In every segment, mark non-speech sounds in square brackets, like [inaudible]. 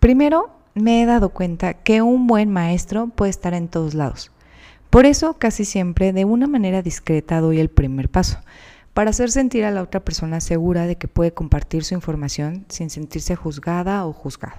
Primero, me he dado cuenta que un buen maestro puede estar en todos lados. Por eso, casi siempre, de una manera discreta, doy el primer paso, para hacer sentir a la otra persona segura de que puede compartir su información sin sentirse juzgada o juzgado.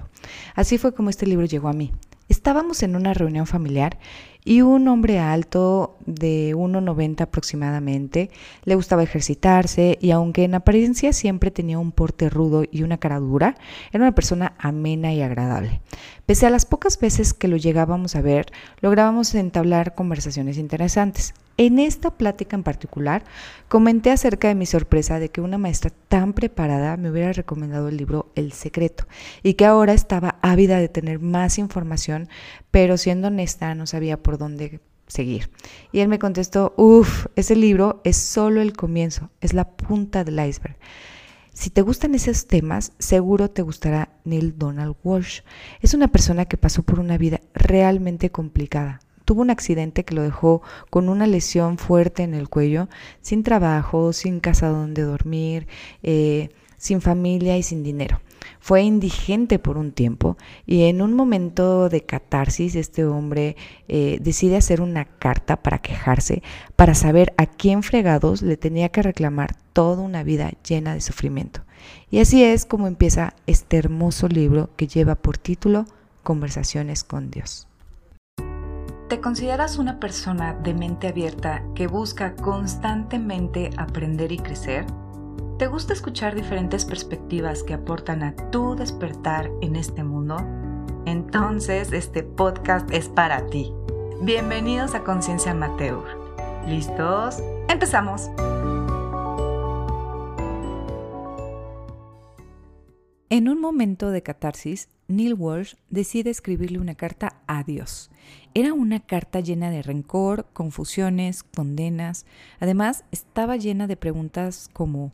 Así fue como este libro llegó a mí. Estábamos en una reunión familiar y un hombre alto de 1,90 aproximadamente le gustaba ejercitarse y aunque en apariencia siempre tenía un porte rudo y una cara dura, era una persona amena y agradable. Pese a las pocas veces que lo llegábamos a ver, lográbamos entablar conversaciones interesantes. En esta plática en particular, comenté acerca de mi sorpresa de que una maestra tan preparada me hubiera recomendado el libro El Secreto y que ahora estaba ávida de tener más información, pero siendo honesta no sabía por dónde seguir. Y él me contestó, uff, ese libro es solo el comienzo, es la punta del iceberg. Si te gustan esos temas, seguro te gustará Neil Donald Walsh. Es una persona que pasó por una vida realmente complicada, tuvo un accidente que lo dejó con una lesión fuerte en el cuello, sin trabajo, sin casa donde dormir, eh, sin familia y sin dinero. Fue indigente por un tiempo y en un momento de catarsis este hombre eh, decide hacer una carta para quejarse, para saber a quién fregados le tenía que reclamar toda una vida llena de sufrimiento. Y así es como empieza este hermoso libro que lleva por título Conversaciones con Dios. ¿Te consideras una persona de mente abierta que busca constantemente aprender y crecer? ¿Te gusta escuchar diferentes perspectivas que aportan a tu despertar en este mundo? Entonces este podcast es para ti. Bienvenidos a Conciencia Amateur. ¿Listos? ¡Empezamos! En un momento de catarsis, Neil Walsh decide escribirle una carta a Dios. Era una carta llena de rencor, confusiones, condenas. Además, estaba llena de preguntas como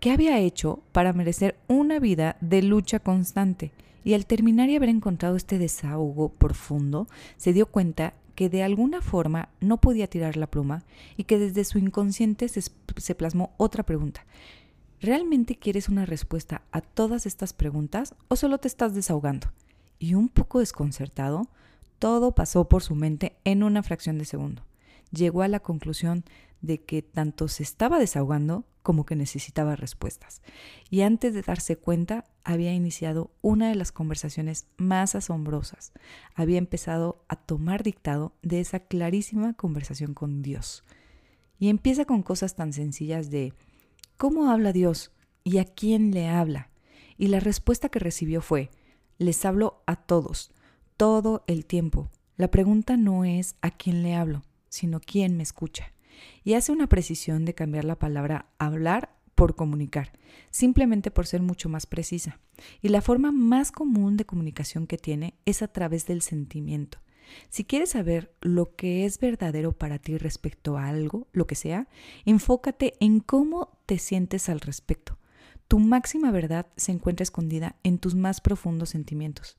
¿qué había hecho para merecer una vida de lucha constante? Y al terminar y haber encontrado este desahogo profundo, se dio cuenta que de alguna forma no podía tirar la pluma y que desde su inconsciente se, se plasmó otra pregunta. ¿Realmente quieres una respuesta a todas estas preguntas o solo te estás desahogando? Y un poco desconcertado, todo pasó por su mente en una fracción de segundo. Llegó a la conclusión de que tanto se estaba desahogando como que necesitaba respuestas. Y antes de darse cuenta, había iniciado una de las conversaciones más asombrosas. Había empezado a tomar dictado de esa clarísima conversación con Dios. Y empieza con cosas tan sencillas de ¿Cómo habla Dios? ¿Y a quién le habla? Y la respuesta que recibió fue, les hablo a todos, todo el tiempo. La pregunta no es a quién le hablo, sino quién me escucha. Y hace una precisión de cambiar la palabra hablar por comunicar, simplemente por ser mucho más precisa. Y la forma más común de comunicación que tiene es a través del sentimiento. Si quieres saber lo que es verdadero para ti respecto a algo, lo que sea, enfócate en cómo te sientes al respecto. Tu máxima verdad se encuentra escondida en tus más profundos sentimientos.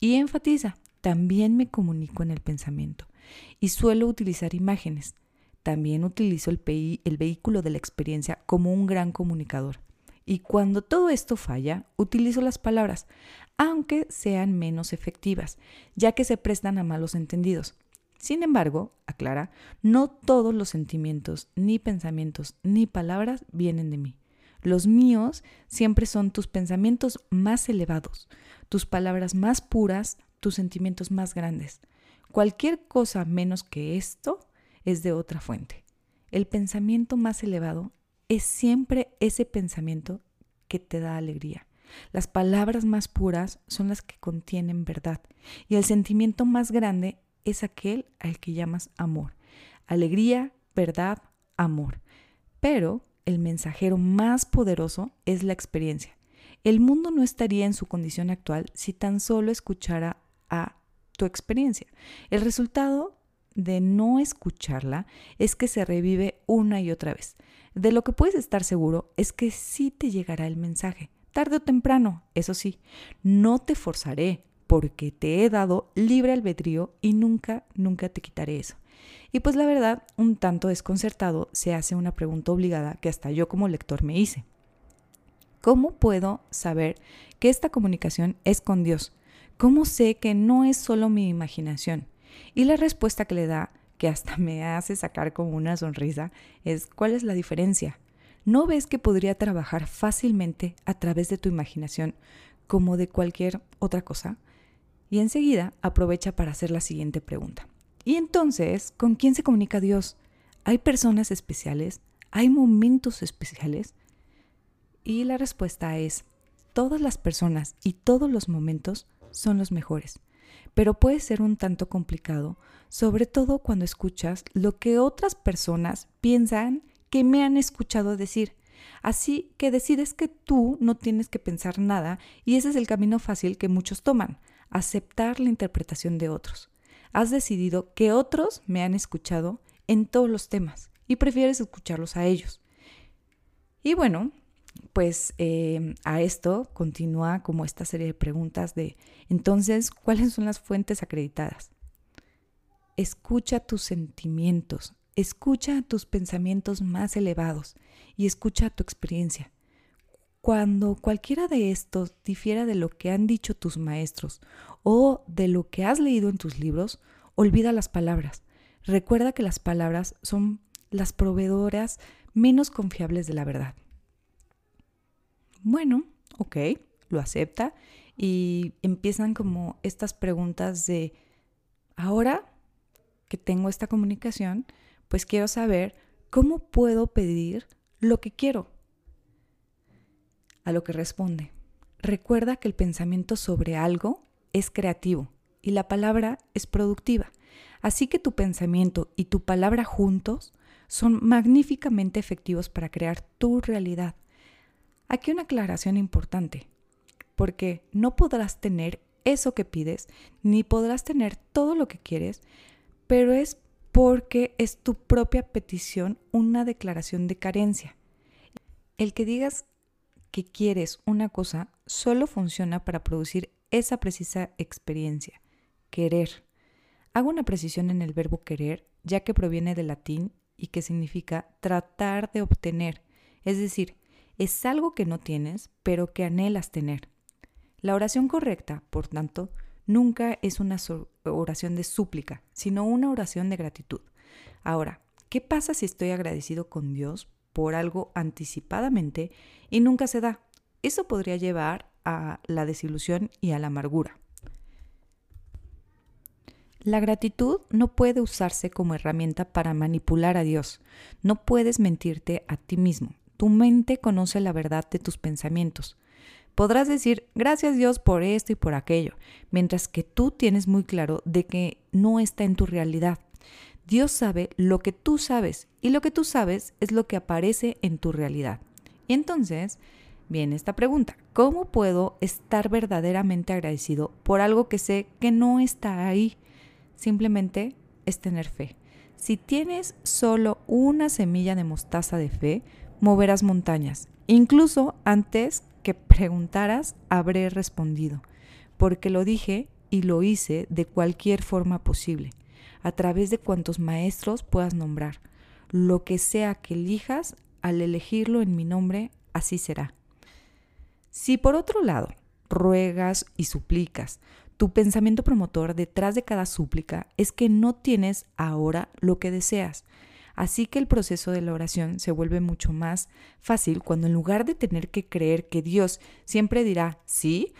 Y enfatiza, también me comunico en el pensamiento. Y suelo utilizar imágenes. También utilizo el, el vehículo de la experiencia como un gran comunicador. Y cuando todo esto falla, utilizo las palabras, aunque sean menos efectivas, ya que se prestan a malos entendidos. Sin embargo, aclara, no todos los sentimientos, ni pensamientos, ni palabras vienen de mí. Los míos siempre son tus pensamientos más elevados, tus palabras más puras, tus sentimientos más grandes. Cualquier cosa menos que esto es de otra fuente. El pensamiento más elevado es siempre ese pensamiento que te da alegría. Las palabras más puras son las que contienen verdad y el sentimiento más grande es aquel al que llamas amor. Alegría, verdad, amor. Pero el mensajero más poderoso es la experiencia. El mundo no estaría en su condición actual si tan solo escuchara a tu experiencia. El resultado de no escucharla es que se revive una y otra vez. De lo que puedes estar seguro es que sí te llegará el mensaje, tarde o temprano, eso sí, no te forzaré porque te he dado libre albedrío y nunca, nunca te quitaré eso. Y pues la verdad, un tanto desconcertado, se hace una pregunta obligada que hasta yo como lector me hice. ¿Cómo puedo saber que esta comunicación es con Dios? ¿Cómo sé que no es solo mi imaginación? Y la respuesta que le da, que hasta [laughs] me hace sacar como una sonrisa, es ¿cuál es la diferencia? ¿No ves que podría trabajar fácilmente a través de tu imaginación como de cualquier otra cosa? Y enseguida aprovecha para hacer la siguiente pregunta. Y entonces, ¿con quién se comunica Dios? ¿Hay personas especiales? ¿Hay momentos especiales? Y la respuesta es, todas las personas y todos los momentos son los mejores, pero puede ser un tanto complicado, sobre todo cuando escuchas lo que otras personas piensan que me han escuchado decir. Así que decides que tú no tienes que pensar nada y ese es el camino fácil que muchos toman, aceptar la interpretación de otros. Has decidido que otros me han escuchado en todos los temas y prefieres escucharlos a ellos. Y bueno, pues eh, a esto continúa como esta serie de preguntas de, entonces, ¿cuáles son las fuentes acreditadas? Escucha tus sentimientos, escucha tus pensamientos más elevados y escucha tu experiencia. Cuando cualquiera de estos difiera de lo que han dicho tus maestros o de lo que has leído en tus libros, olvida las palabras. Recuerda que las palabras son las proveedoras menos confiables de la verdad. Bueno, ok, lo acepta y empiezan como estas preguntas de, ahora que tengo esta comunicación, pues quiero saber cómo puedo pedir lo que quiero. A lo que responde, recuerda que el pensamiento sobre algo es creativo y la palabra es productiva. Así que tu pensamiento y tu palabra juntos son magníficamente efectivos para crear tu realidad. Aquí una aclaración importante, porque no podrás tener eso que pides, ni podrás tener todo lo que quieres, pero es porque es tu propia petición una declaración de carencia. El que digas que quieres una cosa solo funciona para producir esa precisa experiencia, querer. Hago una precisión en el verbo querer, ya que proviene del latín y que significa tratar de obtener, es decir, es algo que no tienes, pero que anhelas tener. La oración correcta, por tanto, nunca es una oración de súplica, sino una oración de gratitud. Ahora, ¿qué pasa si estoy agradecido con Dios por algo anticipadamente y nunca se da? Eso podría llevar a la desilusión y a la amargura. La gratitud no puede usarse como herramienta para manipular a Dios. No puedes mentirte a ti mismo. Tu mente conoce la verdad de tus pensamientos. Podrás decir gracias Dios por esto y por aquello, mientras que tú tienes muy claro de que no está en tu realidad. Dios sabe lo que tú sabes y lo que tú sabes es lo que aparece en tu realidad. Y entonces, viene esta pregunta. ¿Cómo puedo estar verdaderamente agradecido por algo que sé que no está ahí? Simplemente es tener fe. Si tienes solo una semilla de mostaza de fe, moverás montañas. Incluso antes que preguntaras, habré respondido, porque lo dije y lo hice de cualquier forma posible, a través de cuantos maestros puedas nombrar. Lo que sea que elijas, al elegirlo en mi nombre, así será. Si por otro lado ruegas y suplicas, tu pensamiento promotor detrás de cada súplica es que no tienes ahora lo que deseas. Así que el proceso de la oración se vuelve mucho más fácil cuando en lugar de tener que creer que Dios siempre dirá sí,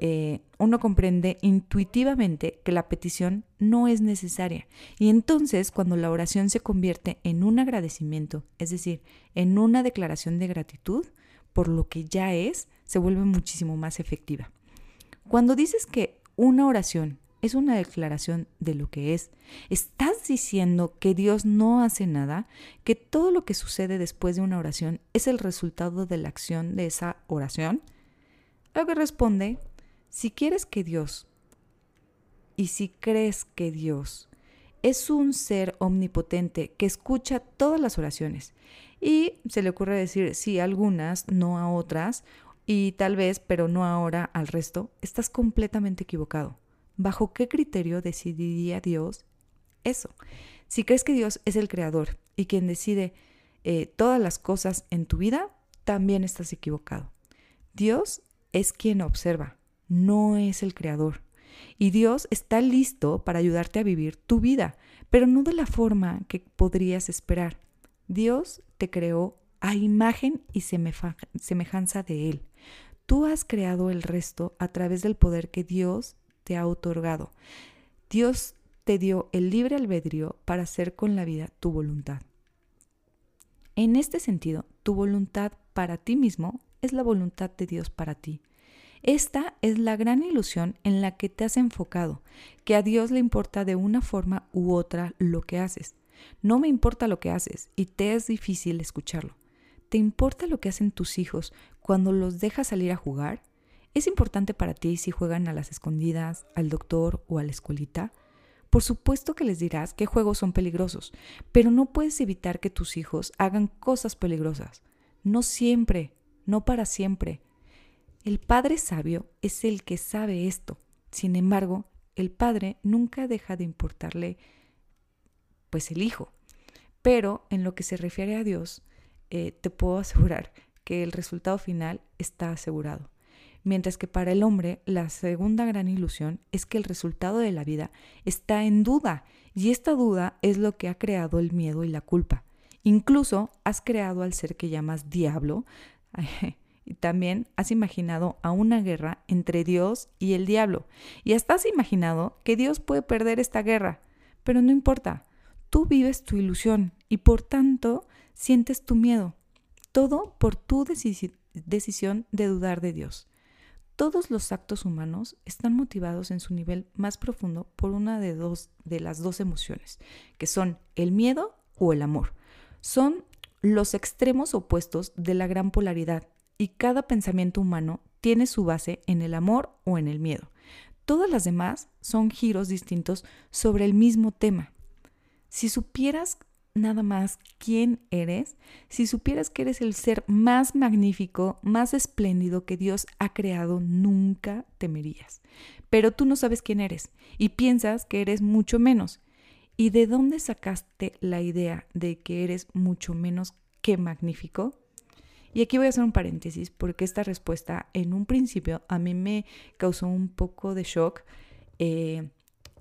eh, uno comprende intuitivamente que la petición no es necesaria. Y entonces cuando la oración se convierte en un agradecimiento, es decir, en una declaración de gratitud por lo que ya es, se vuelve muchísimo más efectiva. Cuando dices que una oración es una declaración de lo que es, estás diciendo que Dios no hace nada, que todo lo que sucede después de una oración es el resultado de la acción de esa oración. Lo que responde, si quieres que Dios y si crees que Dios es un ser omnipotente que escucha todas las oraciones y se le ocurre decir sí a algunas, no a otras, y tal vez, pero no ahora, al resto, estás completamente equivocado. ¿Bajo qué criterio decidiría Dios eso? Si crees que Dios es el creador y quien decide eh, todas las cosas en tu vida, también estás equivocado. Dios es quien observa, no es el creador. Y Dios está listo para ayudarte a vivir tu vida, pero no de la forma que podrías esperar. Dios te creó a imagen y semejanza de Él. Tú has creado el resto a través del poder que Dios ha otorgado. Dios te dio el libre albedrío para hacer con la vida tu voluntad. En este sentido, tu voluntad para ti mismo es la voluntad de Dios para ti. Esta es la gran ilusión en la que te has enfocado, que a Dios le importa de una forma u otra lo que haces. No me importa lo que haces y te es difícil escucharlo. ¿Te importa lo que hacen tus hijos cuando los dejas salir a jugar? ¿Es importante para ti si juegan a las escondidas, al doctor o a la escuelita? Por supuesto que les dirás qué juegos son peligrosos, pero no puedes evitar que tus hijos hagan cosas peligrosas. No siempre, no para siempre. El padre sabio es el que sabe esto. Sin embargo, el padre nunca deja de importarle, pues el hijo. Pero en lo que se refiere a Dios, eh, te puedo [laughs] asegurar que el resultado final está asegurado mientras que para el hombre la segunda gran ilusión es que el resultado de la vida está en duda, y esta duda es lo que ha creado el miedo y la culpa. Incluso has creado al ser que llamas diablo, [laughs] y también has imaginado a una guerra entre Dios y el diablo, y hasta has imaginado que Dios puede perder esta guerra, pero no importa, tú vives tu ilusión y por tanto sientes tu miedo, todo por tu decisión de dudar de Dios. Todos los actos humanos están motivados en su nivel más profundo por una de, las dos emociones, que son el miedo o el amor. Son los extremos opuestos de la gran polaridad y cada pensamiento humano tiene su base en el amor o en el miedo. Todas las demás son giros distintos sobre el mismo tema. Si supieras nada más quién eres, si supieras que eres el ser más magnífico, más espléndido que Dios ha creado, nunca temerías. Pero tú no sabes quién eres y piensas que eres mucho menos. ¿Y de dónde sacaste la idea de que eres mucho menos que magnífico? Y aquí voy a hacer un paréntesis porque esta respuesta en un principio a mí me causó un poco de shock eh,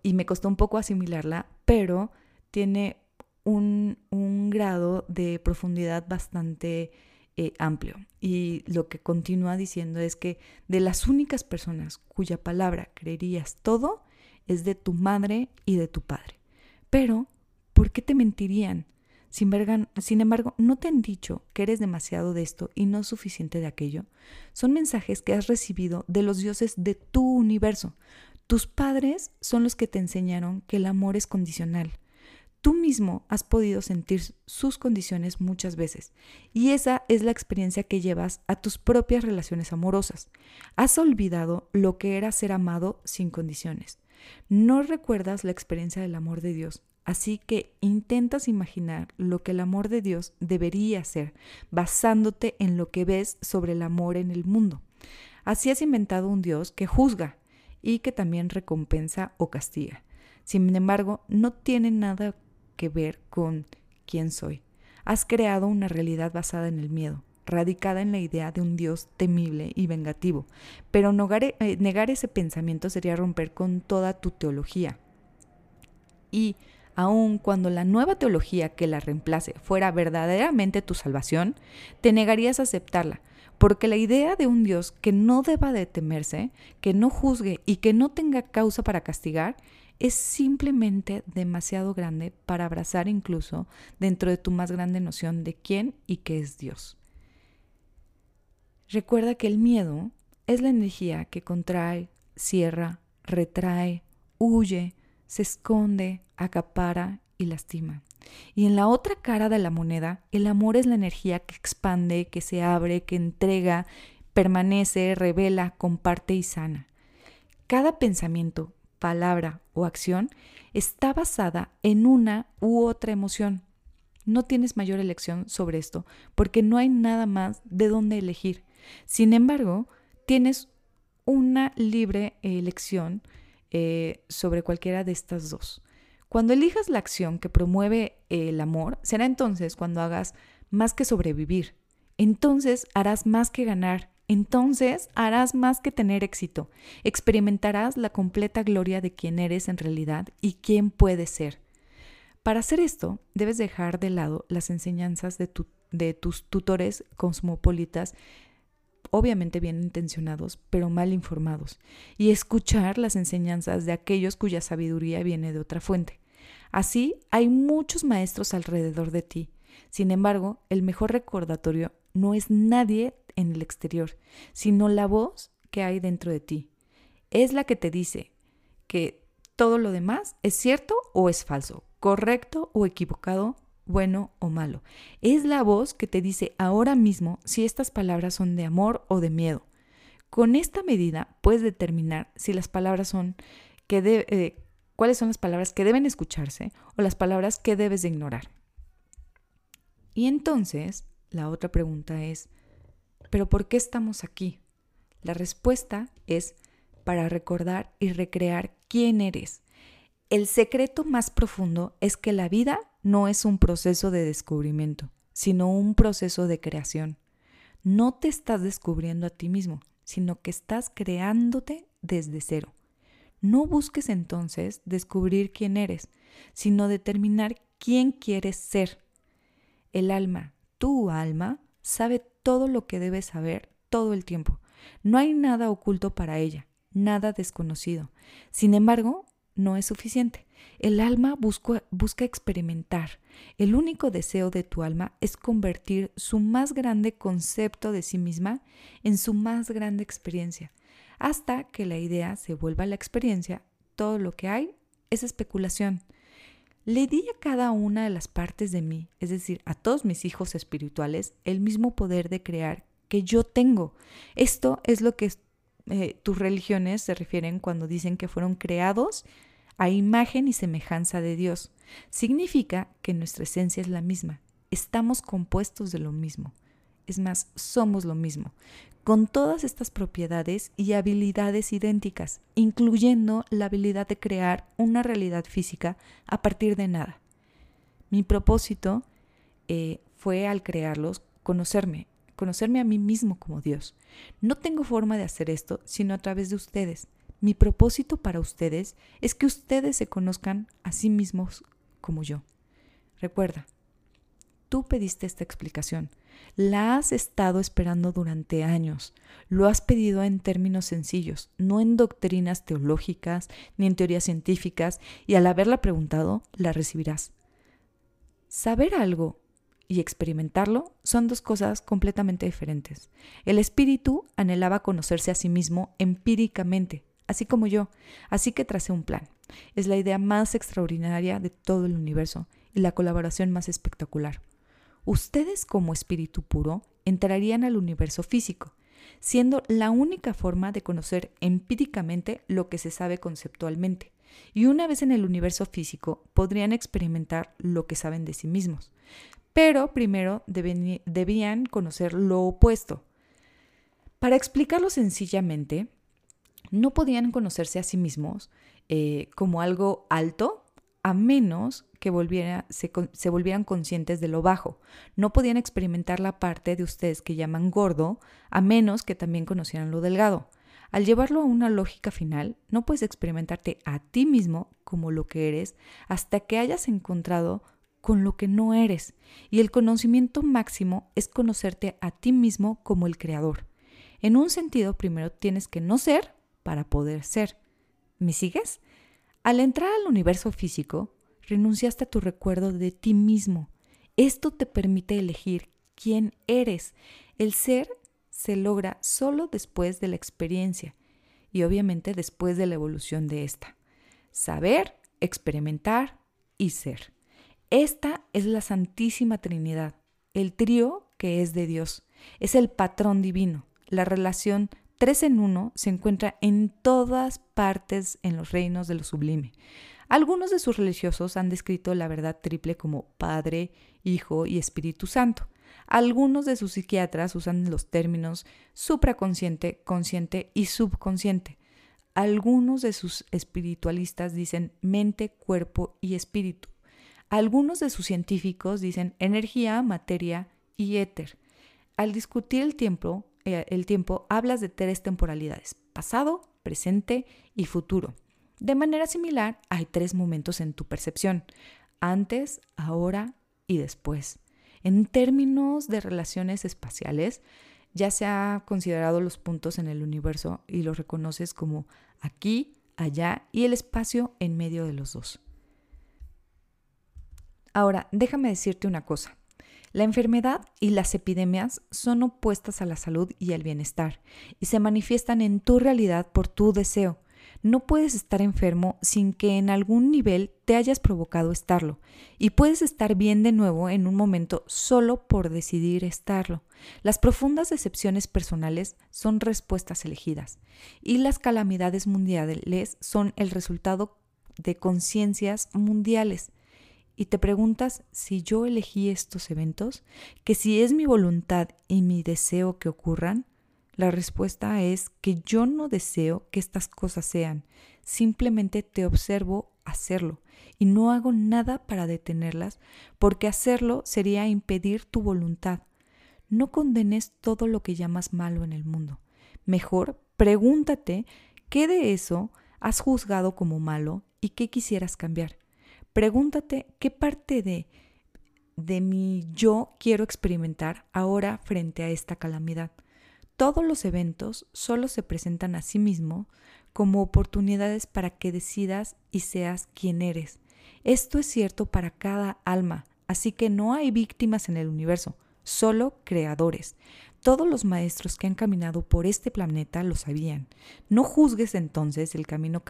y me costó un poco asimilarla, pero tiene un, grado de profundidad bastante eh, amplio. Y lo que continúa diciendo es que de las únicas personas cuya palabra creerías todo es de tu madre y de tu padre. Pero, ¿por qué te mentirían? Sin, sin, embargo, ¿no te han dicho que eres demasiado de esto y no suficiente de aquello? Son mensajes que has recibido de los dioses de tu universo. Tus padres son los que te enseñaron que el amor es condicional, Tú mismo has podido sentir sus condiciones muchas veces y esa es la experiencia que llevas a tus propias relaciones amorosas. Has olvidado lo que era ser amado sin condiciones. No recuerdas la experiencia del amor de Dios, así que intentas imaginar lo que el amor de Dios debería ser, basándote en lo que ves sobre el amor en el mundo. Así has inventado un Dios que juzga y que también recompensa o castiga. Sin embargo, no tiene nada que ver con quién soy. Has creado una realidad basada en el miedo, radicada en la idea de un Dios temible y vengativo, pero eh, negar, ese pensamiento sería romper con toda tu teología. Y aun cuando la nueva teología que la reemplace fuera verdaderamente tu salvación, te negarías a aceptarla, porque la idea de un Dios que no deba de temerse, que no juzgue y que no tenga causa para castigar, es simplemente demasiado grande para abrazar incluso dentro de tu más grande noción de quién y qué es Dios. Recuerda que el miedo es la energía que contrae, cierra, retrae, huye, se esconde, acapara y lastima. Y en la otra cara de la moneda, el amor es la energía que expande, que se abre, que entrega, permanece, revela, comparte y sana. Cada pensamiento, palabra o acción está basada en una u otra emoción. No tienes mayor elección sobre esto porque no hay nada más de dónde elegir. Sin embargo, tienes una libre elección eh, sobre cualquiera de estas dos. Cuando elijas la acción que promueve el amor, será entonces cuando hagas más que sobrevivir. Entonces harás más que ganar entonces harás más que tener éxito. Experimentarás la completa gloria de quién eres en realidad y quién puedes ser. Para hacer esto, debes dejar de lado las enseñanzas de, de tus tutores cosmopolitas obviamente bien intencionados, pero mal informados, y escuchar las enseñanzas de aquellos cuya sabiduría viene de otra fuente. Así, hay muchos maestros alrededor de ti. Sin embargo, el mejor recordatorio no es nadie en el exterior, sino la voz que hay dentro de ti. Es la que te dice que todo lo demás es cierto o es falso, correcto o equivocado, bueno o malo. Es la voz que te dice ahora mismo si estas palabras son de amor o de miedo. Con esta medida puedes determinar si las palabras son que eh, cuáles son las palabras que deben escucharse o las palabras que debes de ignorar. Y entonces, la otra pregunta es, ¿pero por qué estamos aquí? La respuesta es para recordar y recrear quién eres. El secreto más profundo es que la vida no es un proceso de descubrimiento, sino un proceso de creación. No te estás descubriendo a ti mismo, sino que estás creándote desde cero. No busques entonces descubrir quién eres, sino determinar quién quieres ser. El alma, tu alma, sabe todo lo que debe saber todo el tiempo. No hay nada oculto para ella, nada desconocido. Sin embargo, no es suficiente. El alma busca, busca, experimentar. El único deseo de tu alma es convertir su más grande concepto de sí misma en su más grande experiencia. Hasta que la idea se vuelva la experiencia, todo lo que hay es especulación. Le di a cada una de las partes de mí, es decir, a todos mis hijos espirituales, el mismo poder de crear que yo tengo. Esto es lo que eh, tus religiones se refieren cuando dicen que fueron creados a imagen y semejanza de Dios. Significa que nuestra esencia es la misma. Estamos compuestos de lo mismo. Es más, somos lo mismo con todas estas propiedades y habilidades idénticas, incluyendo la habilidad de crear una realidad física a partir de nada. Mi propósito eh, fue al crearlos conocerme, conocerme a mí mismo como Dios. No tengo forma de hacer esto sino a través de ustedes. Mi propósito para ustedes es que ustedes se conozcan a sí mismos como yo. Recuerda, tú pediste esta explicación. La has estado esperando durante años. Lo has pedido en términos sencillos, no en doctrinas teológicas ni en teorías científicas, y al haberla preguntado, la recibirás. Saber algo y experimentarlo son dos cosas completamente diferentes. El espíritu anhelaba conocerse a sí mismo empíricamente, así como yo, así que tracé un plan. Es la idea más extraordinaria de todo el universo y la colaboración más espectacular ustedes como espíritu puro entrarían al universo físico, siendo la única forma de conocer empíricamente lo que se sabe conceptualmente. Y una vez en el universo físico podrían experimentar lo que saben de sí mismos. Pero primero debían conocer lo opuesto. Para explicarlo sencillamente, no podían conocerse a sí mismos eh, como algo alto a menos que se, volvieran conscientes de lo bajo. No podían experimentar la parte de ustedes que llaman gordo, a menos que también conocieran lo delgado. Al llevarlo a una lógica final, no puedes experimentarte a ti mismo como lo que eres hasta que hayas encontrado con lo que no eres. Y el conocimiento máximo es conocerte a ti mismo como el creador. En un sentido, primero tienes que no ser para poder ser. ¿Me sigues? Al entrar al universo físico, renunciaste a tu recuerdo de ti mismo. Esto te permite elegir quién eres. El ser se logra solo después de la experiencia y obviamente después de la evolución de esta. Saber, experimentar y ser. Esta es la Santísima Trinidad, el trío que es de Dios. Es el patrón divino, la relación tres en uno se encuentra en todas partes en los reinos de lo sublime. Algunos de sus religiosos han descrito la verdad triple como Padre, Hijo y Espíritu Santo. Algunos de sus psiquiatras usan los términos supraconsciente, consciente y subconsciente. Algunos de sus espiritualistas dicen mente, cuerpo y espíritu. Algunos de sus científicos dicen energía, materia y éter. Al discutir el tiempo, eh, el tiempo hablas de tres temporalidades, pasado, presente y futuro. De manera similar, hay tres momentos en tu percepción, antes, ahora y después. En términos de relaciones espaciales, ya se ha considerado los puntos en el universo y los reconoces como aquí, allá y el espacio en medio de los dos. Ahora, déjame decirte una cosa. La enfermedad y las epidemias son opuestas a la salud y al bienestar y se manifiestan en tu realidad por tu deseo. No puedes estar enfermo sin que en algún nivel te hayas provocado estarlo. Y puedes estar bien de nuevo en un momento solo por decidir estarlo. Las profundas decepciones personales son respuestas elegidas. Y las calamidades mundiales son el resultado de conciencias mundiales. Y te preguntas si yo elegí estos eventos, que si es mi voluntad y mi deseo que ocurran, la respuesta es que yo no deseo que estas cosas sean, simplemente te observo hacerlo y no hago nada para detenerlas, porque hacerlo sería impedir tu voluntad. No condenes todo lo que llamas malo en el mundo. Mejor pregúntate qué de eso has juzgado como malo y qué quisieras cambiar. Pregúntate qué parte de, de mi yo quiero experimentar ahora frente a esta calamidad. Todos los eventos solo se presentan a sí mismo como oportunidades para que decidas y seas quien eres. Esto es cierto para cada alma, así que no hay víctimas en el universo, solo creadores. Todos los maestros que han caminado por este planeta lo sabían. No juzgues entonces el camino,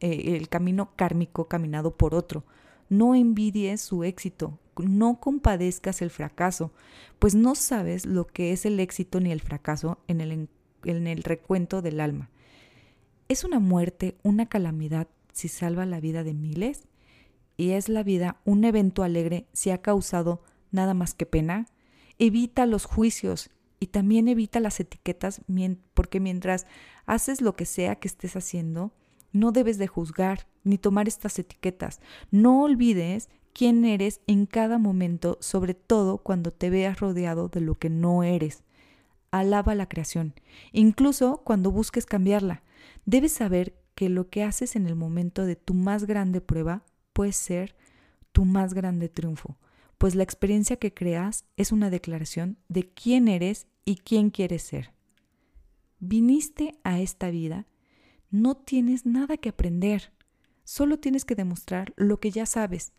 eh, el camino kármico caminado por otro. No envidies su éxito, no compadezcas el fracaso, pues no sabes lo que es el éxito ni el fracaso en el, en el recuento del alma. ¿Es una muerte una calamidad si salva la vida de miles? ¿Y es la vida un evento alegre si ha causado nada más que pena? Evita los juicios y también evita las etiquetas porque mientras haces lo que sea que estés haciendo, no debes de juzgar ni tomar estas etiquetas. No olvides quién eres en cada momento, sobre todo cuando te veas rodeado de lo que no eres. Alaba la creación, incluso cuando busques cambiarla. Debes saber que lo que haces en el momento de tu más grande prueba puede ser tu más grande triunfo, pues la experiencia que creas es una declaración de quién eres y quién quieres ser. Viniste a esta vida no tienes nada que aprender, solo tienes que demostrar lo que ya sabes.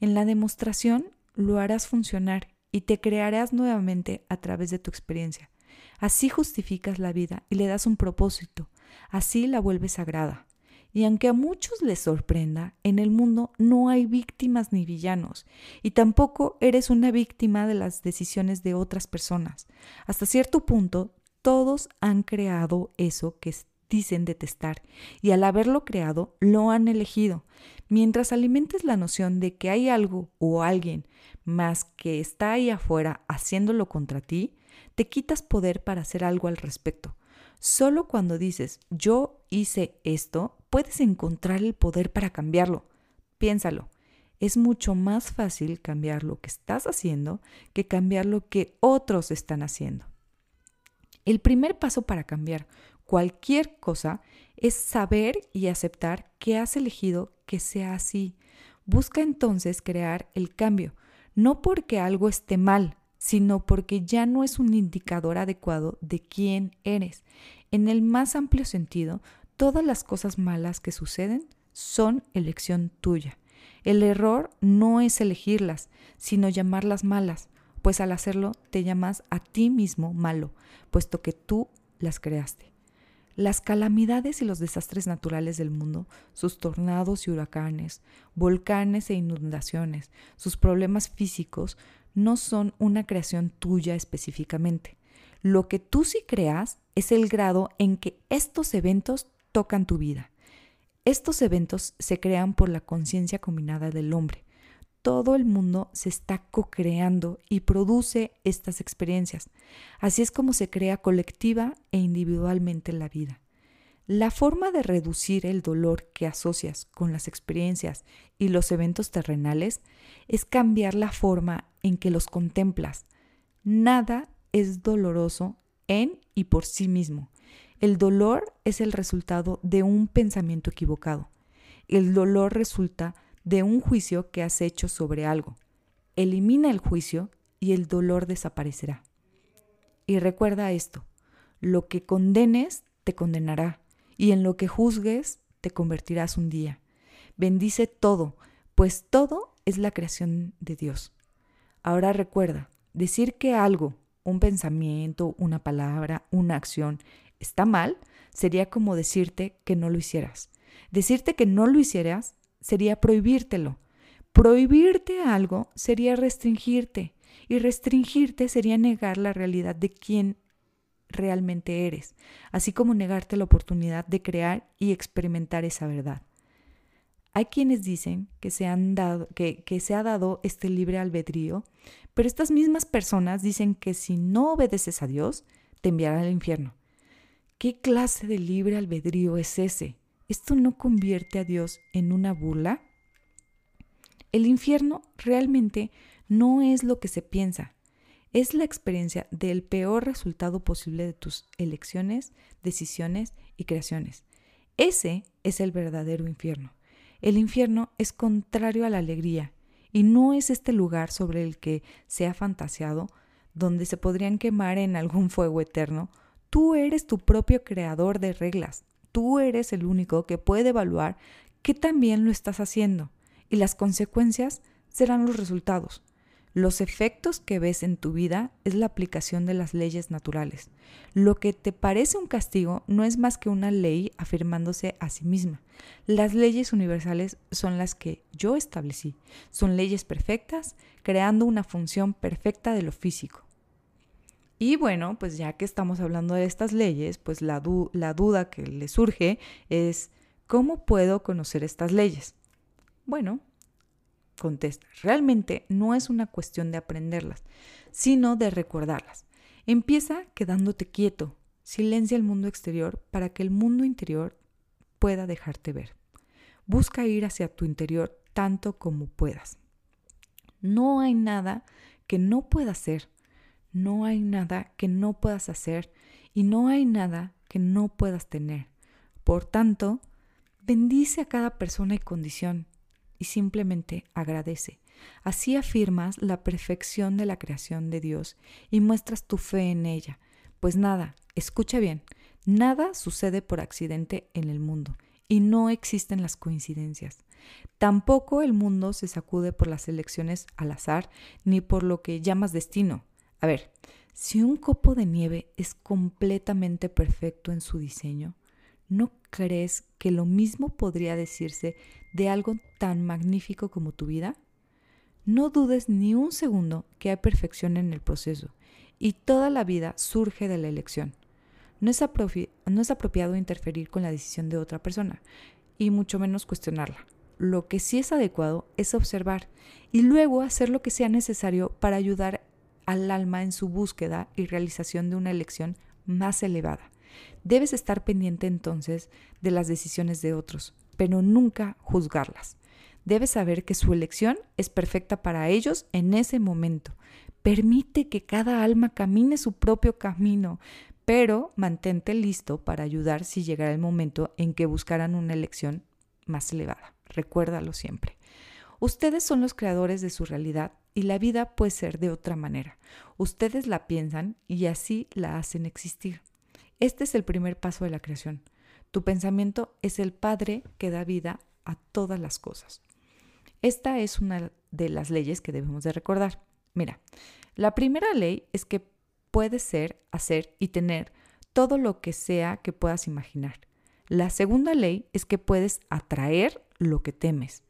En la demostración lo harás funcionar y te crearás nuevamente a través de tu experiencia. Así justificas la vida y le das un propósito, así la vuelves sagrada. Y aunque a muchos les sorprenda, en el mundo no hay víctimas ni villanos, y tampoco eres una víctima de las decisiones de otras personas. Hasta cierto punto, todos han creado eso que dicen detestar y al haberlo creado lo han elegido. Mientras alimentes la noción de que hay algo o alguien más que está ahí afuera haciéndolo contra ti, te quitas poder para hacer algo al respecto. Solo cuando dices yo hice esto, puedes encontrar el poder para cambiarlo. Piénsalo. Es mucho más fácil cambiar lo que estás haciendo que cambiar lo que otros están haciendo. El primer paso para cambiar cualquier cosa es saber y aceptar que has elegido que sea así. Busca entonces crear el cambio, no porque algo esté mal, sino porque ya no es un indicador adecuado de quién eres. En el más amplio sentido, todas las cosas malas que suceden son elección tuya. El error no es elegirlas, sino llamarlas malas, pues al hacerlo te llamas a ti mismo malo, puesto que tú las creaste. Las calamidades y los desastres naturales del mundo, sus tornados y huracanes, volcanes e inundaciones, sus problemas físicos, no son una creación tuya específicamente. Lo que tú sí creas es el grado en que estos eventos tocan tu vida. Estos eventos se crean por la conciencia combinada del hombre, todo el mundo se está co-creando y produce estas experiencias. Así es como se crea colectiva e individualmente la vida. La forma de reducir el dolor que asocias con las experiencias y los eventos terrenales es cambiar la forma en que los contemplas. Nada es doloroso en y por sí mismo. El dolor es el resultado de un pensamiento equivocado. El dolor resulta de un juicio que has hecho sobre algo. Elimina el juicio y el dolor desaparecerá. Y recuerda esto, lo que condenes te condenará, y en lo que juzgues te convertirás un día. Bendice todo, pues todo es la creación de Dios. Ahora recuerda, decir que algo, un pensamiento, una palabra, una acción, está mal, sería como decirte que no lo hicieras. Decirte que no lo hicieras sería prohibírtelo. Prohibirte algo sería restringirte y restringirte sería negar la realidad de quién realmente eres, así como negarte la oportunidad de crear y experimentar esa verdad. Hay quienes dicen que se, han dado, que, que se ha dado este libre albedrío, pero estas mismas personas dicen que si no obedeces a Dios, te enviará al infierno. ¿Qué clase de libre albedrío es ese? ¿Esto no convierte a Dios en una burla? El infierno realmente no es lo que se piensa, es la experiencia del peor resultado posible de tus elecciones, decisiones y creaciones. Ese es el verdadero infierno. El infierno es contrario a la alegría y no es este lugar sobre el que se ha fantaseado, donde se podrían quemar en algún fuego eterno. Tú eres tu propio creador de reglas. Tú eres el único que puede evaluar qué también lo estás haciendo y las consecuencias serán los resultados. Los efectos que ves en tu vida es la aplicación de las leyes naturales. Lo que te parece un castigo no es más que una ley afirmándose a sí misma. Las leyes universales son las que yo establecí. Son leyes perfectas, creando una función perfecta de lo físico. Y bueno, pues ya que estamos hablando de estas leyes, pues la, la duda que le surge es, ¿cómo puedo conocer estas leyes? Bueno, contesta, realmente no es una cuestión de aprenderlas, sino de recordarlas. Empieza quedándote quieto, silencia el mundo exterior para que el mundo interior pueda dejarte ver. Busca ir hacia tu interior tanto como puedas. No hay nada que no puedas hacer, no hay nada que no puedas hacer y no hay nada que no puedas tener. Por tanto, bendice a cada persona y condición, y simplemente agradece. Así afirmas la perfección de la creación de Dios y muestras tu fe en ella. Pues nada, escucha bien, nada sucede por accidente en el mundo y no existen las coincidencias. Tampoco el mundo se sacude por las elecciones al azar ni por lo que llamas destino. A ver, si un copo de nieve es completamente perfecto en su diseño, ¿no crees que lo mismo podría decirse de algo tan magnífico como tu vida? No dudes ni un segundo que hay perfección en el proceso y toda la vida surge de la elección. No es, apropiado interferir con la decisión de otra persona y mucho menos cuestionarla. Lo que sí es adecuado es observar y luego hacer lo que sea necesario para ayudar al alma en su búsqueda y realización de una elección más elevada. Debes estar pendiente entonces de las decisiones de otros, pero nunca juzgarlas. Debes saber que su elección es perfecta para ellos en ese momento. Permite que cada alma camine su propio camino, pero mantente listo para ayudar si llegara el momento en que buscaran una elección más elevada. Recuérdalo siempre. Ustedes son los creadores de su realidad y la vida puede ser de otra manera. Ustedes la piensan y así la hacen existir. Este es el primer paso de la creación. Tu pensamiento es el Padre que da vida a todas las cosas. Esta es una de las leyes que debemos de recordar. Mira, la primera ley es que puedes ser, hacer y tener todo lo que sea que puedas imaginar. La segunda ley es que puedes atraer lo que temes.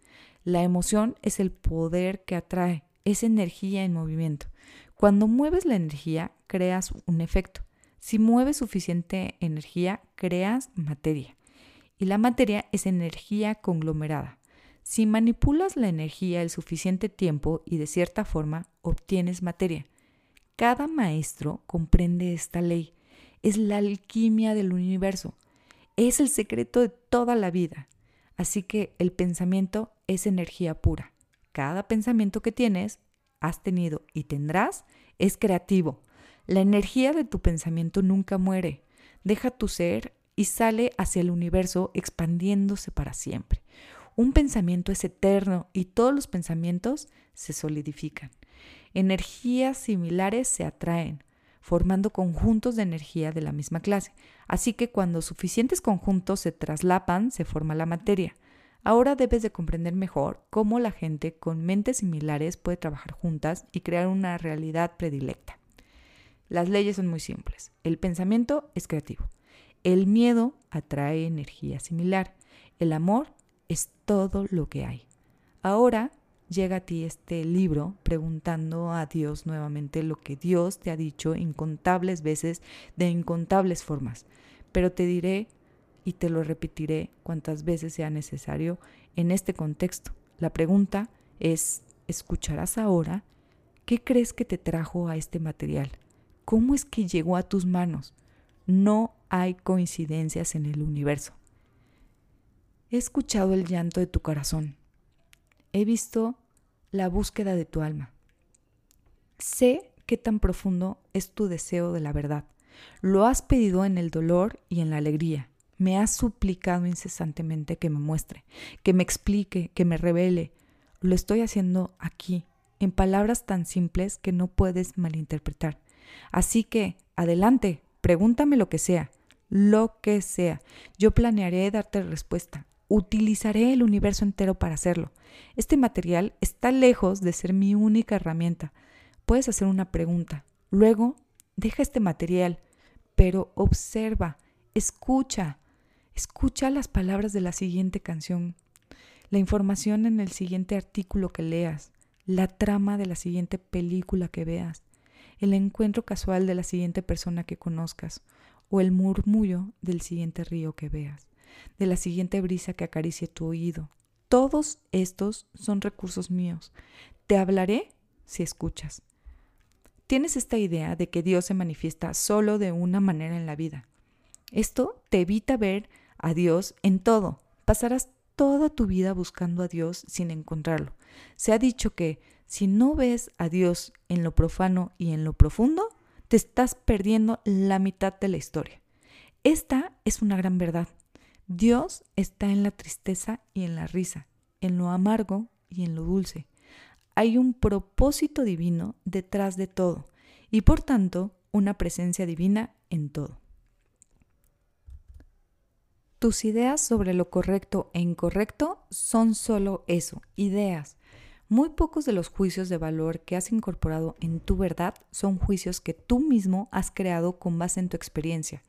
La emoción es el poder que atrae, es energía en movimiento. Cuando mueves la energía, creas un efecto. Si mueves suficiente energía, creas materia. Y la materia es energía conglomerada. Si manipulas la energía el suficiente tiempo y de cierta forma, obtienes materia. Cada maestro comprende esta ley. Es la alquimia del universo. Es el secreto de toda la vida. Así que el pensamiento es energía pura. Cada pensamiento que tienes, has tenido y tendrás es creativo La energía de tu pensamiento nunca muere. Deja tu ser y sale hacia el universo expandiéndose para siempre. Un pensamiento es eterno y todos los pensamientos se solidifican. Energías similares se atraen, formando conjuntos de energía de la misma clase. Así que cuando suficientes conjuntos se traslapan, se forma la materia. Ahora debes de comprender mejor cómo la gente con mentes similares puede trabajar juntas y crear una realidad predilecta. Las leyes son muy simples. El pensamiento es creativo. El miedo atrae energía similar. El amor es todo lo que hay. Ahora llega a ti este libro preguntando a Dios nuevamente lo que Dios te ha dicho incontables veces de incontables formas. Pero te diré y te lo repetiré cuantas veces sea necesario en este contexto. La pregunta es, ¿escucharás ahora? ¿Qué crees que te trajo a este material? ¿Cómo es que llegó a tus manos? No hay coincidencias en el universo. He escuchado el llanto de tu corazón. He visto la búsqueda de tu alma. Sé qué tan profundo es tu deseo de la verdad. Lo has pedido en el dolor y en la alegría. Me has suplicado incesantemente que me muestre, que me explique, que me revele. Lo estoy haciendo aquí, en palabras tan simples que no puedes malinterpretar. Así que, adelante, pregúntame lo que sea, lo que sea. Yo planearé darte respuesta. Utilizaré el universo entero para hacerlo. Este material está lejos de ser mi única herramienta. Puedes hacer una pregunta. Luego, deja este material, pero observa, escucha, escucha las palabras de la siguiente canción, la información en el siguiente artículo que leas, la trama de la siguiente película que veas el encuentro casual de la siguiente persona que conozcas o el murmullo del siguiente río que veas, de la siguiente brisa que acaricie tu oído. Todos estos son recursos míos. Te hablaré si escuchas. Tienes esta idea de que Dios se manifiesta solo de una manera en la vida. Esto te evita ver a Dios en todo. Pasarás toda tu vida buscando a Dios sin encontrarlo. Se ha dicho que si no ves a Dios en lo profano y en lo profundo, te estás perdiendo la mitad de la historia. Esta es una gran verdad. Dios está en la tristeza y en la risa, en lo amargo y en lo dulce. Hay un propósito divino detrás de todo y por tanto una presencia divina en todo. Tus ideas sobre lo correcto e incorrecto son solo eso, ideas. Muy pocos de los juicios de valor que has incorporado en tu verdad son juicios que tú mismo has creado con base en tu experiencia.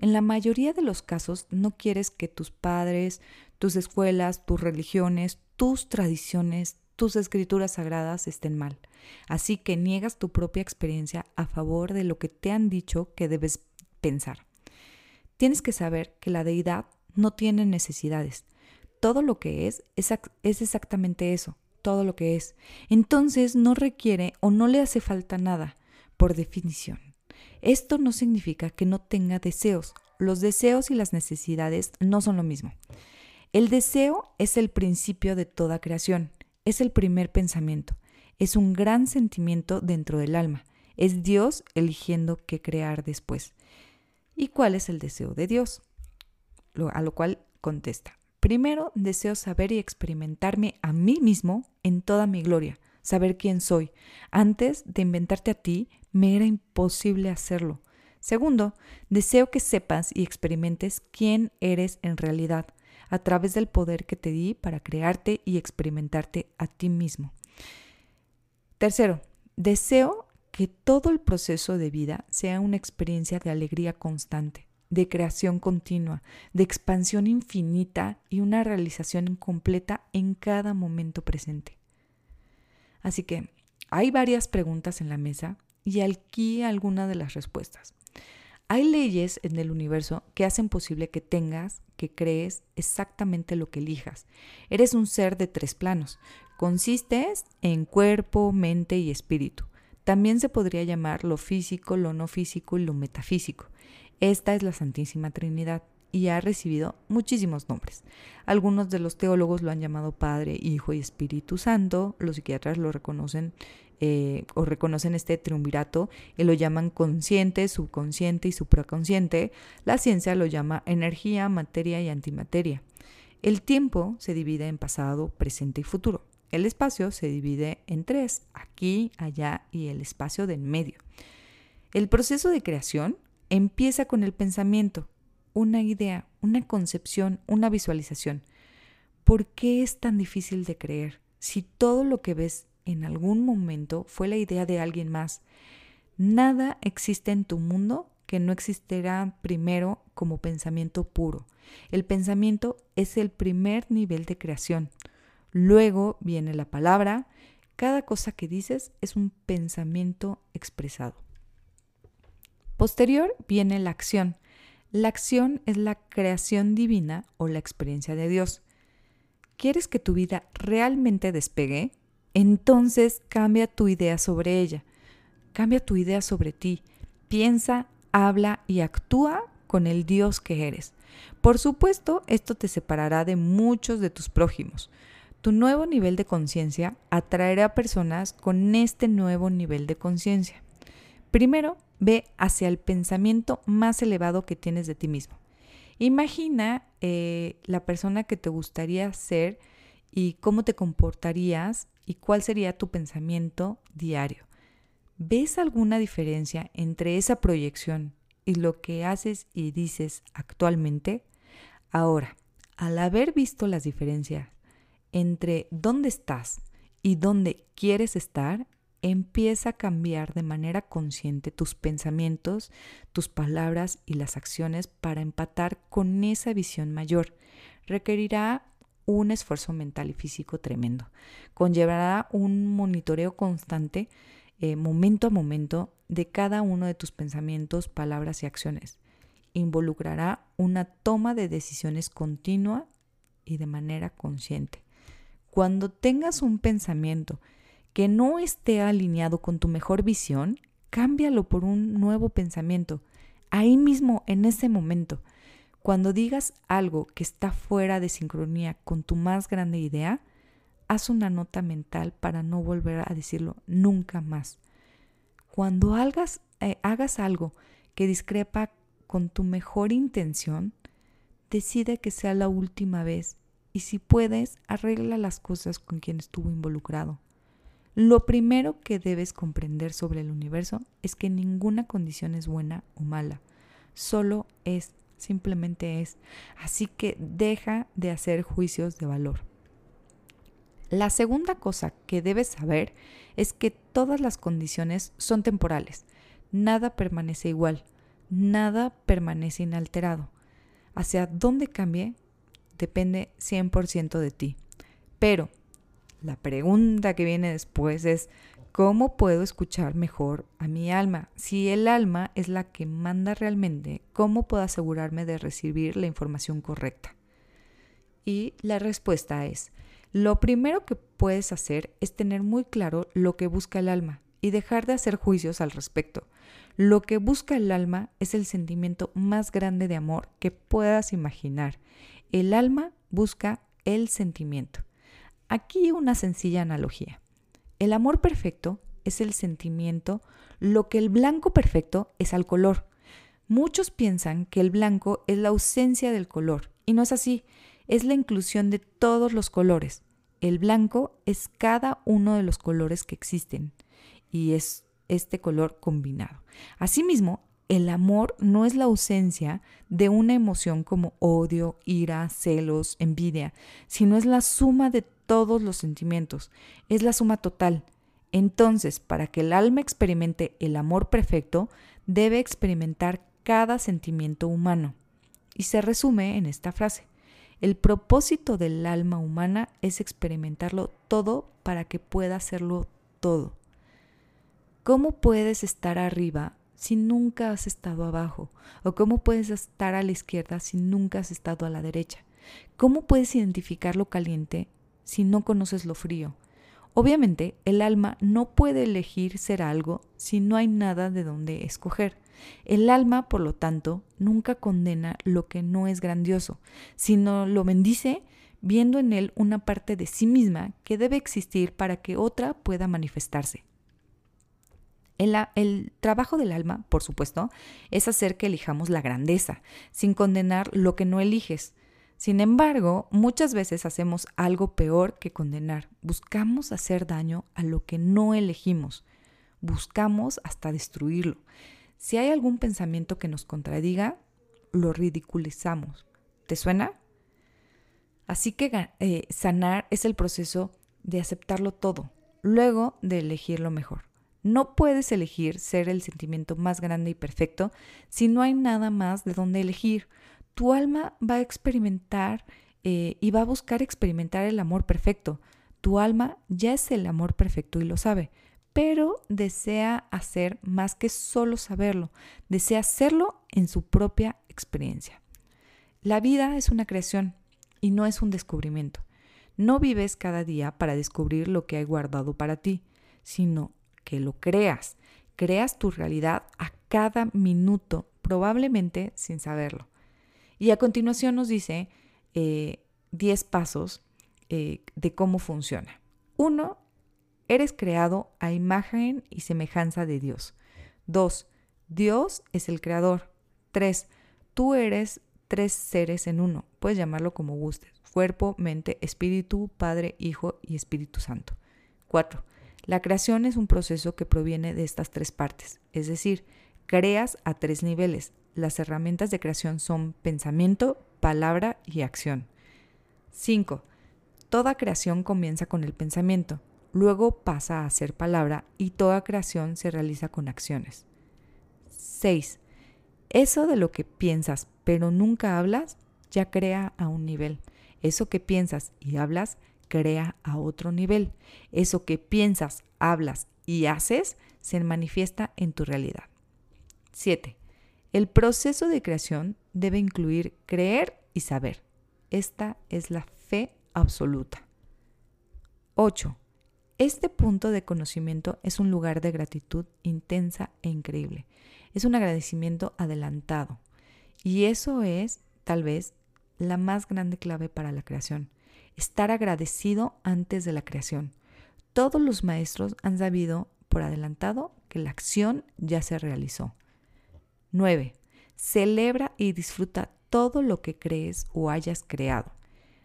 En la mayoría de los casos no quieres que tus padres, tus escuelas, tus religiones, tus tradiciones, tus escrituras sagradas estén mal. Así que niegas tu propia experiencia a favor de lo que te han dicho que debes pensar. Tienes que saber que la deidad no tiene necesidades. Todo lo que es es, es exactamente eso, todo lo que es. Entonces no requiere o no le hace falta nada, por definición. Esto no significa que no tenga deseos. Los deseos y las necesidades no son lo mismo. El deseo es el principio de toda creación, es el primer pensamiento, es un gran sentimiento dentro del alma, es Dios eligiendo qué crear después. ¿Y cuál es el deseo de Dios? A lo cual contesta, Primero deseo saber y experimentarme a mí mismo en toda mi gloria, saber quién soy. Antes de inventarte a ti, me era imposible hacerlo. Segundo, deseo que sepas y experimentes quién eres en realidad, a través del poder que te di para crearte y experimentarte a ti mismo. Tercero, deseo que todo el proceso de vida sea una experiencia de alegría constante de creación continua, de expansión infinita y una realización completa en cada momento presente. Así que hay varias preguntas en la mesa y aquí algunas de las respuestas. Hay leyes en el universo que hacen posible que tengas, que crees exactamente lo que elijas. Eres un ser de tres planos. Consistes en cuerpo, mente y espíritu. También se podría llamar lo físico, lo no físico y lo metafísico. Esta es la Santísima Trinidad y ha recibido muchísimos nombres. Algunos de los teólogos lo han llamado Padre, Hijo y Espíritu Santo, los psiquiatras lo reconocen eh, o reconocen este triunvirato y lo llaman consciente, subconsciente y supraconsciente. La ciencia lo llama energía, materia y antimateria. El tiempo se divide en pasado, presente y futuro. El espacio se divide en tres, aquí, allá y el espacio de en medio. El proceso de creación empieza con el pensamiento, una idea, una concepción, una visualización. ¿Por qué es tan difícil de creer si todo lo que ves en algún momento fue la idea de alguien más. Nada existe en tu mundo que no existirá primero como pensamiento puro. El pensamiento es el primer nivel de creación. Luego viene la palabra. Cada cosa que dices es un pensamiento expresado. Posterior viene la acción. La acción es la creación divina o la experiencia de Dios. ¿Quieres que tu vida realmente despegue? entonces cambia tu idea sobre ella, cambia tu idea sobre ti, piensa, habla y actúa con el Dios que eres. Por supuesto, esto te separará de muchos de tus prójimos. Tu nuevo nivel de conciencia atraerá personas con este nuevo nivel de conciencia. Primero, ve hacia el pensamiento más elevado que tienes de ti mismo. Imagina eh, la persona que te gustaría ser y cómo te comportarías y cuál sería tu pensamiento diario. ¿Ves alguna diferencia entre esa proyección y lo que haces y dices actualmente? Ahora, al haber visto las diferencias entre dónde estás y dónde quieres estar, empieza a cambiar de manera consciente tus pensamientos, tus palabras y las acciones para empatar con esa visión mayor. Requerirá un esfuerzo mental y físico tremendo. Conllevará un monitoreo constante, eh, momento a momento, de cada uno de tus pensamientos, palabras y acciones. Involucrará una toma de decisiones continua y de manera consciente. Cuando tengas un pensamiento que no esté alineado con tu mejor visión, cámbialo por un nuevo pensamiento, ahí mismo, en ese momento. Cuando digas algo que está fuera de sincronía con tu más grande idea, haz una nota mental para no volver a decirlo nunca más. Cuando hagas, eh, hagas algo que discrepa con tu mejor intención, decide que sea la última vez y si puedes, arregla las cosas con quien estuvo involucrado. Lo primero que debes comprender sobre el universo es que ninguna condición es buena o mala, solo es simplemente es. Así que deja de hacer juicios de valor. La segunda cosa que debes saber es que todas las condiciones son temporales. Nada permanece igual, nada permanece inalterado. Hacia dónde cambie depende 100% de ti. Pero la pregunta que viene después es, ¿Cómo puedo escuchar mejor a mi alma? Si el alma es la que manda realmente, ¿cómo puedo asegurarme de recibir la información correcta? Y la respuesta es, lo primero que puedes hacer es tener muy claro lo que busca el alma y dejar de hacer juicios al respecto. Lo que busca el alma es el sentimiento más grande de amor que puedas imaginar. El alma busca el sentimiento. Aquí una sencilla analogía. El amor perfecto es el sentimiento, lo que el blanco perfecto es al color. Muchos piensan que el blanco es la ausencia del color, y no es así, es la inclusión de todos los colores. El blanco es cada uno de los colores que existen, y es este color combinado. Asimismo, el amor no es la ausencia de una emoción como odio, ira, celos, envidia, sino es la suma de todos los sentimientos, es la suma total. Entonces, para que el alma experimente el amor perfecto, debe experimentar cada sentimiento humano. Y se resume en esta frase. El propósito del alma humana es experimentarlo todo para que pueda hacerlo todo. ¿Cómo puedes estar arriba si nunca has estado abajo? ¿O cómo puedes estar a la izquierda si nunca has estado a la derecha? ¿Cómo puedes identificar lo caliente si no conoces lo frío? Obviamente, el alma no puede elegir ser algo si no hay nada de donde escoger. El alma, por lo tanto, nunca condena lo que no es grandioso, sino lo bendice viendo en él una parte de sí misma que debe existir para que otra pueda manifestarse. El, trabajo del alma, por supuesto, es hacer que elijamos la grandeza, sin condenar lo que no eliges. Sin embargo, muchas veces hacemos algo peor que condenar. Buscamos hacer daño a lo que no elegimos. Buscamos hasta destruirlo. Si hay algún pensamiento que nos contradiga, lo ridiculizamos. ¿Te suena? Así que eh, sanar es el proceso de aceptarlo todo, luego de elegir lo mejor. No puedes elegir ser el sentimiento más grande y perfecto si no hay nada más de donde elegir. Tu alma va a experimentar eh, y va a buscar experimentar el amor perfecto. Tu alma ya es el amor perfecto y lo sabe, pero desea hacer más que solo saberlo, desea hacerlo en su propia experiencia. La vida es una creación y no es un descubrimiento. No vives cada día para descubrir lo que hay guardado para ti, sino que lo creas. Creas tu realidad a cada minuto, probablemente sin saberlo. Y a continuación nos dice 10 eh, pasos eh, de cómo funciona. Uno, eres creado a imagen y semejanza de Dios. Dos, Dios es el creador. Tres, tú eres tres seres en uno. Puedes llamarlo como gustes. Cuerpo, mente, espíritu, Padre, Hijo y Espíritu Santo. Cuatro, la creación es un proceso que proviene de estas tres partes, es decir, creas a tres niveles. Las herramientas de creación son pensamiento, palabra y acción. 5. Toda creación comienza con el pensamiento, luego pasa a ser palabra y toda creación se realiza con acciones. 6. Eso de lo que piensas pero nunca hablas ya crea a un nivel. Eso que piensas y hablas crea a otro nivel. Eso que piensas, hablas y haces se manifiesta en tu realidad. 7. El proceso de creación debe incluir creer y saber. Esta es la fe absoluta. 8. Este punto de conocimiento es un lugar de gratitud intensa e increíble. Es un agradecimiento adelantado. Y eso es, tal vez, la más grande clave para la creación estar agradecido antes de la creación. Todos los maestros han sabido por adelantado que la acción ya se realizó. 9. Celebra y disfruta todo lo que crees o hayas creado.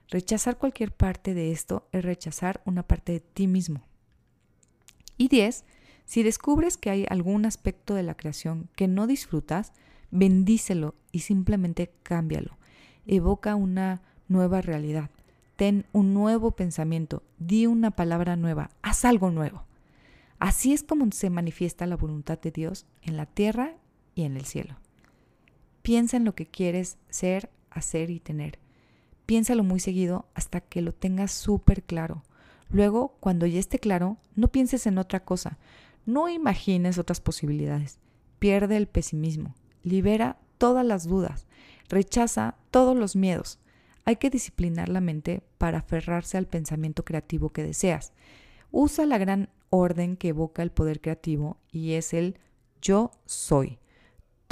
Rechazar cualquier parte de esto es rechazar una parte de ti mismo. Y 10. Si descubres que hay algún aspecto de la creación que no disfrutas, bendícelo y simplemente cámbialo. Evoca una nueva realidad ten un nuevo pensamiento, di una palabra nueva, haz algo nuevo. Así es como se manifiesta la voluntad de Dios en la tierra y en el cielo. Piensa en lo que quieres ser, hacer y tener. Piénsalo muy seguido hasta que lo tengas súper claro. Luego, cuando ya esté claro, no pienses en otra cosa. No imagines otras posibilidades. Pierde el pesimismo. Libera todas las dudas. Rechaza todos los miedos. Hay que disciplinar la mente para aferrarse al pensamiento creativo que deseas. Usa la gran orden que evoca el poder creativo y es el yo soy.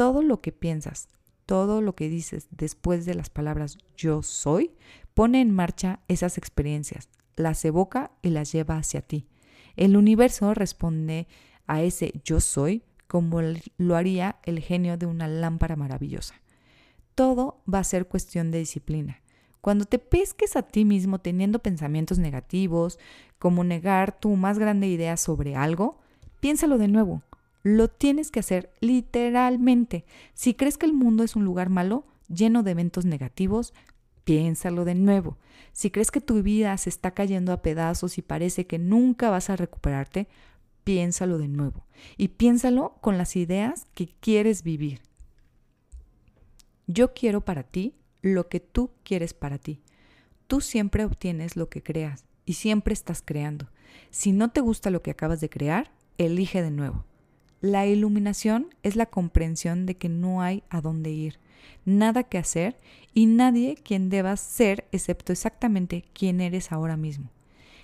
Todo lo que piensas, todo lo que dices después de las palabras yo soy, pone en marcha esas experiencias, las evoca y las lleva hacia ti. El universo responde a ese yo soy como lo haría el genio de una lámpara maravillosa. Todo va a ser cuestión de disciplina. Cuando te pesques a ti mismo teniendo pensamientos negativos, como negar tu más grande idea sobre algo, piénsalo de nuevo. Lo tienes que hacer literalmente. Si crees que el mundo es un lugar malo, lleno de eventos negativos, piénsalo de nuevo. Si crees que tu vida se está cayendo a pedazos y parece que nunca vas a recuperarte, piénsalo de nuevo. Y piénsalo con las ideas que quieres vivir. Yo quiero para ti lo que tú quieres para ti. Tú siempre obtienes lo que creas y siempre estás creando. Si no te gusta lo que acabas de crear, elige de nuevo. La iluminación es la comprensión de que no hay a dónde ir, nada que hacer y nadie quien debas ser excepto exactamente quien eres ahora mismo.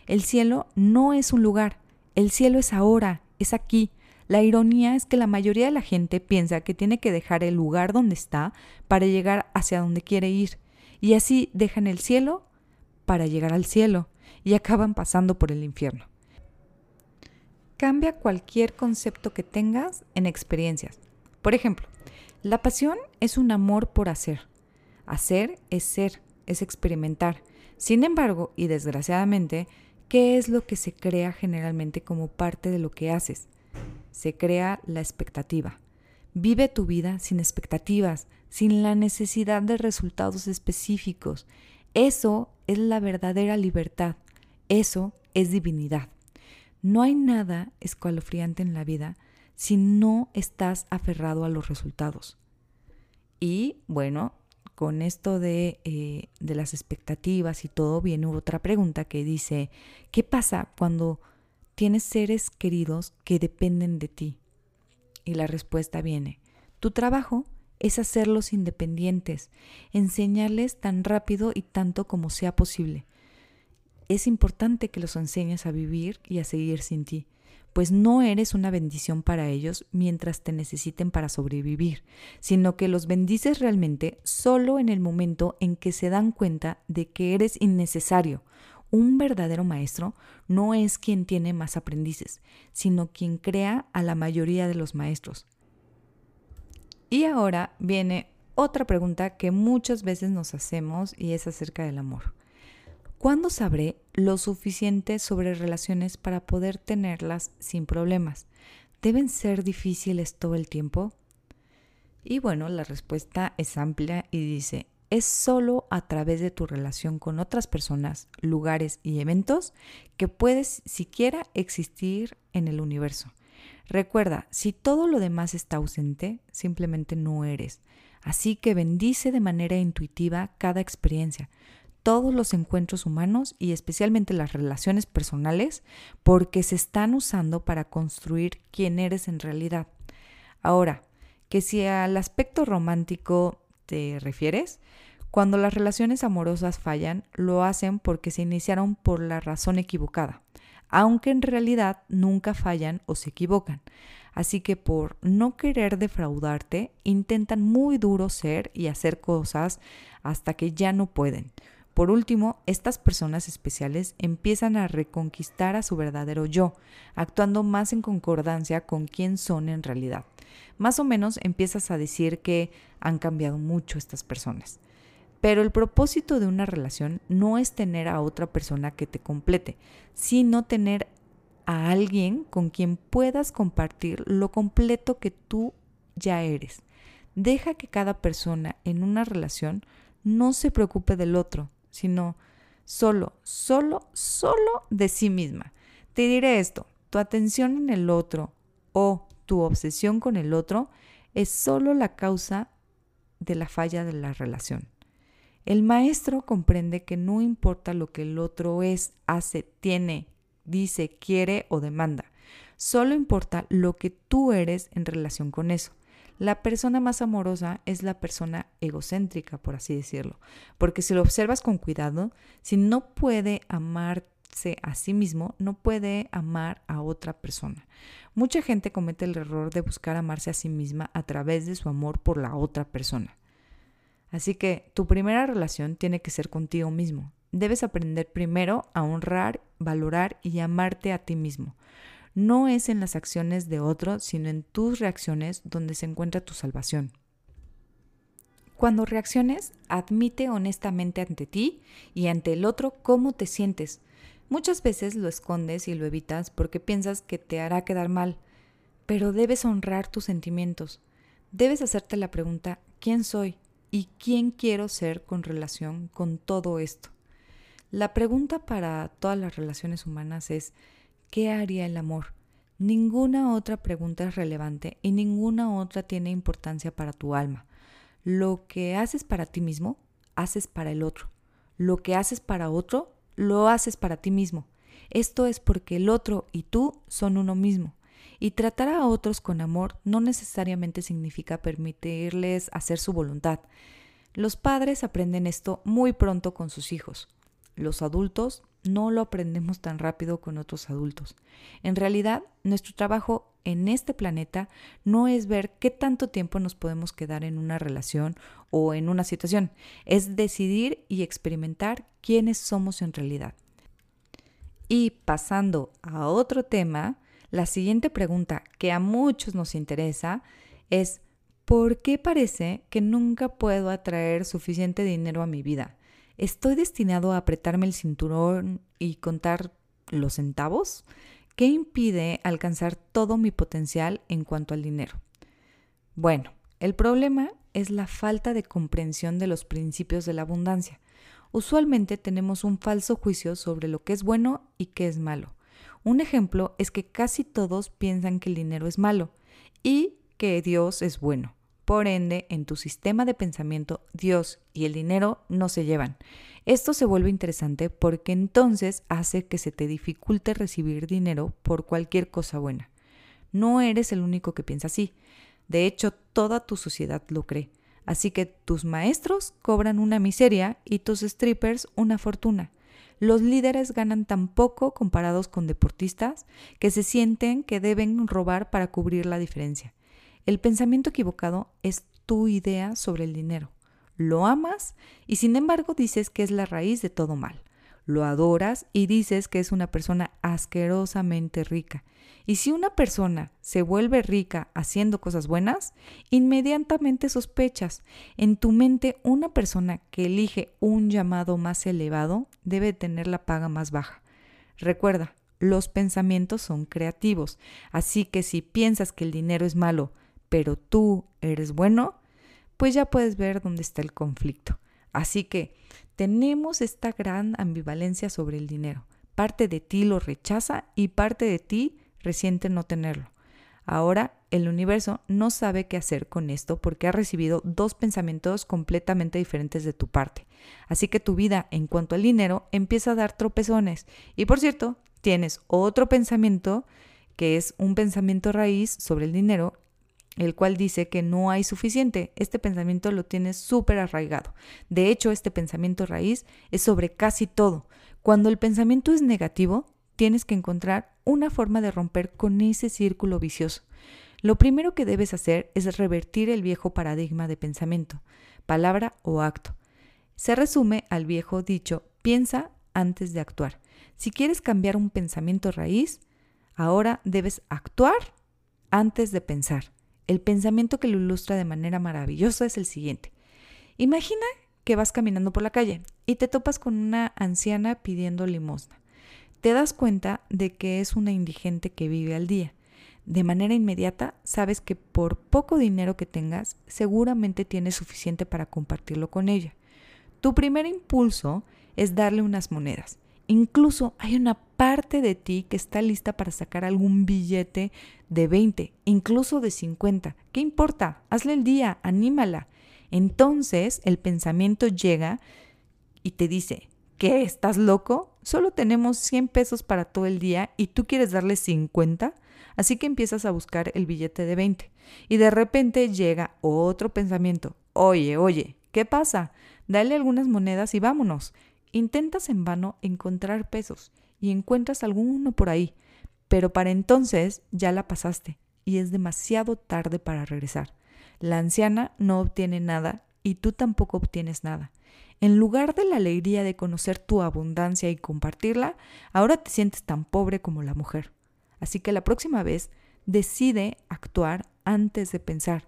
El cielo no es un lugar, el cielo es ahora, es aquí, la ironía es que la mayoría de la gente piensa que tiene que dejar el lugar donde está para llegar hacia donde quiere ir, y así dejan el cielo para llegar al cielo y acaban pasando por el infierno. Cambia cualquier concepto que tengas en experiencias. Por ejemplo, la pasión es un amor por hacer. Hacer es ser, es experimentar. Sin embargo, y desgraciadamente, ¿qué es lo que se crea generalmente como parte de lo que haces? Se crea la expectativa. Vive tu vida sin expectativas, sin la necesidad de resultados específicos. Eso es la verdadera libertad. Eso es divinidad. No hay nada escalofriante en la vida si no estás aferrado a los resultados. Y bueno, con esto de, eh, de, las expectativas y todo, viene otra pregunta que dice, ¿qué pasa cuando tienes seres queridos que dependen de ti? Y la respuesta viene, tu trabajo es hacerlos independientes, enseñarles tan rápido y tanto como sea posible. Es importante que los enseñes a vivir y a seguir sin ti, pues no eres una bendición para ellos mientras te necesiten para sobrevivir, sino que los bendices realmente solo en el momento en que se dan cuenta de que eres innecesario. Un verdadero maestro no es quien tiene más aprendices, sino quien crea a la mayoría de los maestros. Y ahora viene otra pregunta que muchas veces nos hacemos y es acerca del amor. ¿Cuándo sabré lo suficiente sobre relaciones para poder tenerlas sin problemas? ¿Deben ser difíciles todo el tiempo? Y bueno, la respuesta es amplia y dice, es solo a través de tu relación con otras personas, lugares y eventos que puedes siquiera existir en el universo. Recuerda, si todo lo demás está ausente, simplemente no eres. Así que bendice de manera intuitiva cada experiencia, todos los encuentros humanos y especialmente las relaciones personales, porque se están usando para construir quién eres en realidad. Ahora, que si al aspecto romántico te refieres, cuando las relaciones amorosas fallan, lo hacen porque se iniciaron por la razón equivocada aunque en realidad nunca fallan o se equivocan. Así que por no querer defraudarte, intentan muy duro ser y hacer cosas hasta que ya no pueden. Por último, estas personas especiales empiezan a reconquistar a su verdadero yo, actuando más en concordancia con quién son en realidad. Más o menos empiezas a decir que han cambiado mucho estas personas. Pero el propósito de una relación no es tener a otra persona que te complete, sino tener a alguien con quien puedas compartir lo completo que tú ya eres. Deja que cada persona en una relación no se preocupe del otro, sino solo, solo, solo de sí misma. Te diré esto, tu atención en el otro o tu obsesión con el otro es solo la causa de la falla de la relación. El maestro comprende que no importa lo que el otro es, hace, tiene, dice, quiere o demanda. Solo importa lo que tú eres en relación con eso. La persona más amorosa es la persona egocéntrica, por así decirlo, porque si lo observas con cuidado, si no puede amarse a sí mismo, no puede amar a otra persona. Mucha gente comete el error de buscar amarse a sí misma a través de su amor por la otra persona. Así que tu primera relación tiene que ser contigo mismo. Debes aprender primero a honrar, valorar y amarte a ti mismo. No es en las acciones de otro, sino en tus reacciones donde se encuentra tu salvación. Cuando reacciones, admite honestamente ante ti y ante el otro cómo te sientes. Muchas veces lo escondes y lo evitas porque piensas que te hará quedar mal, pero debes honrar tus sentimientos. Debes hacerte la pregunta, ¿quién soy? y quién quiero ser con relación con todo esto. La pregunta para todas las relaciones humanas es, ¿qué haría el amor? Ninguna otra pregunta es relevante y ninguna otra tiene importancia para tu alma. Lo que haces para ti mismo, haces para el otro. Lo que haces para otro, lo haces para ti mismo. Esto es porque el otro y tú son uno mismo. Y tratar a otros con amor no necesariamente significa permitirles hacer su voluntad. Los padres aprenden esto muy pronto con sus hijos. Los adultos no lo aprendemos tan rápido con otros adultos. En realidad, nuestro trabajo en este planeta no es ver qué tanto tiempo nos podemos quedar en una relación o en una situación, es decidir y experimentar quiénes somos en realidad. Y pasando a otro tema, La siguiente pregunta que a muchos nos interesa es, ¿por qué parece que nunca puedo atraer suficiente dinero a mi vida? ¿Estoy destinado a apretarme el cinturón y contar los centavos? ¿Qué impide alcanzar todo mi potencial en cuanto al dinero? Bueno, el problema es la falta de comprensión de los principios de la abundancia. Usualmente tenemos un falso juicio sobre lo que es bueno y qué es malo. Un ejemplo es que casi todos piensan que el dinero es malo y que Dios es bueno. Por ende, en tu sistema de pensamiento, Dios y el dinero no se llevan. Esto se vuelve interesante porque entonces hace que se te dificulte recibir dinero por cualquier cosa buena. No eres el único que piensa así. De hecho, toda tu sociedad lo cree. Así que tus maestros cobran una miseria y tus strippers una fortuna. Los líderes ganan tan poco comparados con deportistas que se sienten que deben robar para cubrir la diferencia. El pensamiento equivocado es tu idea sobre el dinero. Lo amas y sin embargo dices que es la raíz de todo mal. Lo adoras y dices que es una persona asquerosamente rica. Y si una persona se vuelve rica haciendo cosas buenas, inmediatamente sospechas. En tu mente, una persona que elige un llamado más elevado debe tener la paga más baja. Recuerda, los pensamientos son creativos, así que si piensas que el dinero es malo, pero tú eres bueno, pues ya puedes ver dónde está el conflicto. Así que tenemos esta gran ambivalencia sobre el dinero. Parte de ti lo rechaza y parte de ti resiente no tenerlo. Ahora el universo no sabe qué hacer con esto porque ha recibido dos pensamientos completamente diferentes de tu parte. Así que tu vida en cuanto al dinero empieza a dar tropezones. Y por cierto, tienes otro pensamiento que es un pensamiento raíz sobre el dinero el cual dice que no hay suficiente. Este pensamiento lo tienes súper arraigado. De hecho, este pensamiento raíz es sobre casi todo. Cuando el pensamiento es negativo, tienes que encontrar una forma de romper con ese círculo vicioso. Lo primero que debes hacer es revertir el viejo paradigma de pensamiento, palabra o acto. Se resume al viejo dicho, piensa antes de actuar. Si quieres cambiar un pensamiento raíz, ahora debes actuar antes de pensar. El pensamiento que lo ilustra de manera maravillosa es el siguiente. Imagina que vas caminando por la calle y te topas con una anciana pidiendo limosna. Te das cuenta de que es una indigente que vive al día. De manera inmediata sabes que por poco dinero que tengas, seguramente tienes suficiente para compartirlo con ella. Tu primer impulso es darle unas monedas. Incluso hay una parte de ti que está lista para sacar algún billete de 20, incluso de 50. ¿Qué importa? Hazle el día, anímala. Entonces el pensamiento llega y te dice, ¿qué? ¿Estás loco? Solo tenemos 100 pesos para todo el día y tú quieres darle 50. Así que empiezas a buscar el billete de 20. Y de repente llega otro pensamiento. Oye, oye, ¿qué pasa? Dale algunas monedas y vámonos. Intentas en vano encontrar pesos y encuentras alguno por ahí, pero para entonces ya la pasaste y es demasiado tarde para regresar. La anciana no obtiene nada y tú tampoco obtienes nada. En lugar de la alegría de conocer tu abundancia y compartirla, ahora te sientes tan pobre como la mujer. Así que la próxima vez decide actuar antes de pensar.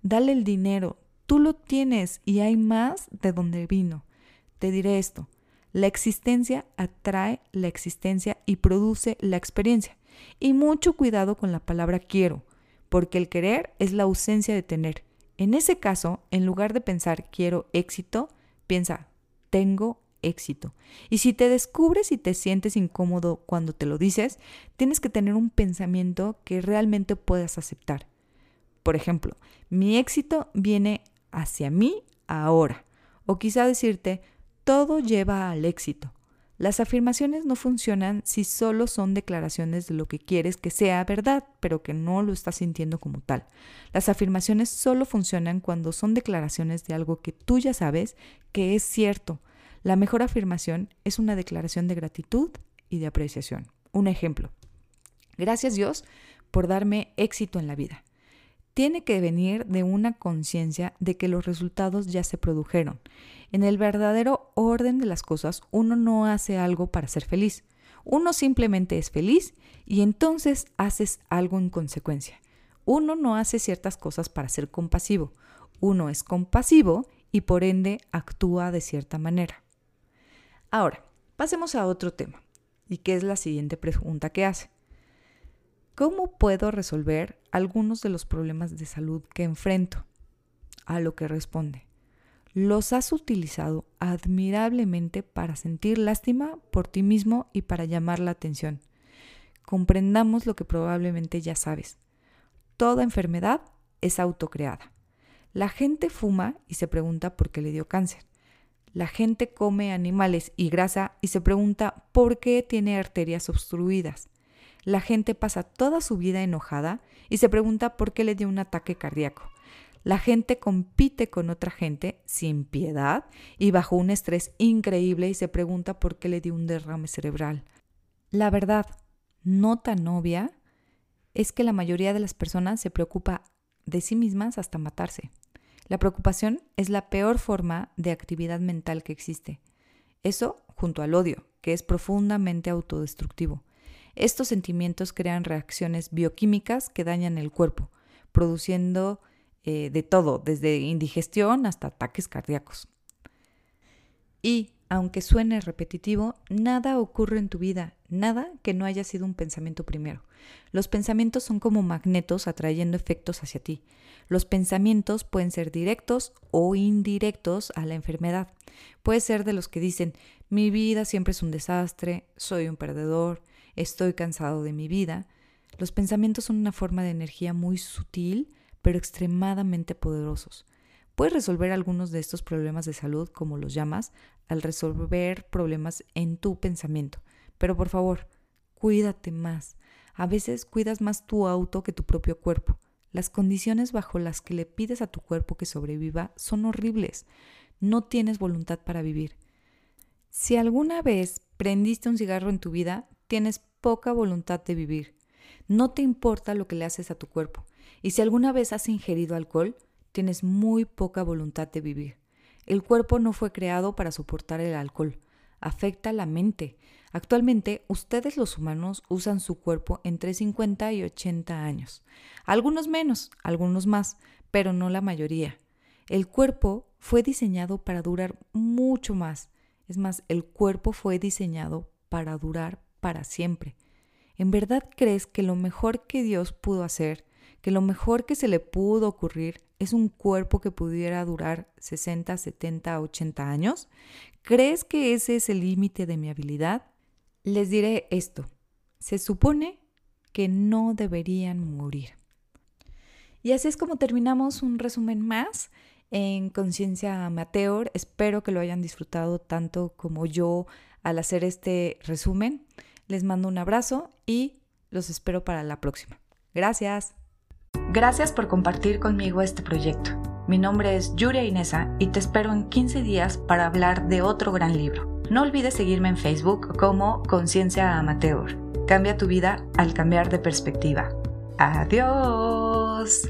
Dale el dinero, tú lo tienes y hay más de donde vino. Te diré esto, la existencia atrae la existencia y produce la experiencia. Y mucho cuidado con la palabra quiero, porque el querer es la ausencia de tener. En ese caso, en lugar de pensar quiero éxito, piensa tengo éxito. Y si te descubres y te sientes incómodo cuando te lo dices, tienes que tener un pensamiento que realmente puedas aceptar. Por ejemplo, mi éxito viene hacia mí ahora. O quizá decirte, todo lleva al éxito. Las afirmaciones no funcionan si solo son declaraciones de lo que quieres que sea verdad, pero que no lo estás sintiendo como tal. Las afirmaciones solo funcionan cuando son declaraciones de algo que tú ya sabes que es cierto. La mejor afirmación es una declaración de gratitud y de apreciación. Un ejemplo. Gracias Dios por darme éxito en la vida tiene que venir de una conciencia de que los resultados ya se produjeron. En el verdadero orden de las cosas, uno no hace algo para ser feliz. Uno simplemente es feliz y entonces haces algo en consecuencia. Uno no hace ciertas cosas para ser compasivo. Uno es compasivo y por ende actúa de cierta manera. Ahora, pasemos a otro tema, y que es la siguiente pregunta que hace. ¿Cómo puedo resolver algunos de los problemas de salud que enfrento? A lo que responde, los has utilizado admirablemente para sentir lástima por ti mismo y para llamar la atención. Comprendamos lo que probablemente ya sabes. Toda enfermedad es autocreada. La gente fuma y se pregunta por qué le dio cáncer. La gente come animales y grasa y se pregunta por qué tiene arterias obstruidas. La gente pasa toda su vida enojada y se pregunta por qué le dio un ataque cardíaco. La gente compite con otra gente sin piedad y bajo un estrés increíble y se pregunta por qué le dio un derrame cerebral. La verdad, no tan obvia, es que la mayoría de las personas se preocupa de sí mismas hasta matarse. La preocupación es la peor forma de actividad mental que existe. Eso junto al odio, que es profundamente autodestructivo. Estos sentimientos crean reacciones bioquímicas que dañan el cuerpo, produciendo eh, de todo, desde indigestión hasta ataques cardíacos. Y, aunque suene repetitivo, nada ocurre en tu vida, nada que no haya sido un pensamiento primero. Los pensamientos son como magnetos atrayendo efectos hacia ti. Los pensamientos pueden ser directos o indirectos a la enfermedad. Puede ser de los que dicen, mi vida siempre es un desastre, soy un perdedor, estoy cansado de mi vida. Los pensamientos son una forma de energía muy sutil pero extremadamente poderosos. Puedes resolver algunos de estos problemas de salud, como los llamas, al resolver problemas en tu pensamiento. Pero por favor, cuídate más. A veces cuidas más tu auto que tu propio cuerpo. Las condiciones bajo las que le pides a tu cuerpo que sobreviva son horribles. No tienes voluntad para vivir. Si alguna vez prendiste un cigarro en tu vida, tienes poca voluntad de vivir. No te importa lo que le haces a tu cuerpo. Y si alguna vez has ingerido alcohol, tienes muy poca voluntad de vivir. El cuerpo no fue creado para soportar el alcohol. Afecta la mente. Actualmente, ustedes los humanos usan su cuerpo entre 50 y 80 años. Algunos menos, algunos más, pero no la mayoría. El cuerpo fue diseñado para durar mucho más. Es más, el cuerpo fue diseñado para durar para siempre. ¿En verdad crees que lo mejor que Dios pudo hacer que lo mejor que se le pudo ocurrir es un cuerpo que pudiera durar 60, 70, 80 años? ¿Crees que ese es el límite de mi habilidad? Les diré esto. Se supone que no deberían morir. Y así es como terminamos un resumen más en Conciencia Amateur. Espero que lo hayan disfrutado tanto como yo al hacer este resumen. Les mando un abrazo y los espero para la próxima. Gracias. Gracias por compartir conmigo este proyecto. Mi nombre es Yuria Inesa y te espero en 15 días para hablar de otro gran libro. No olvides seguirme en Facebook como Conciencia Amateur. Cambia tu vida al cambiar de perspectiva. Adiós.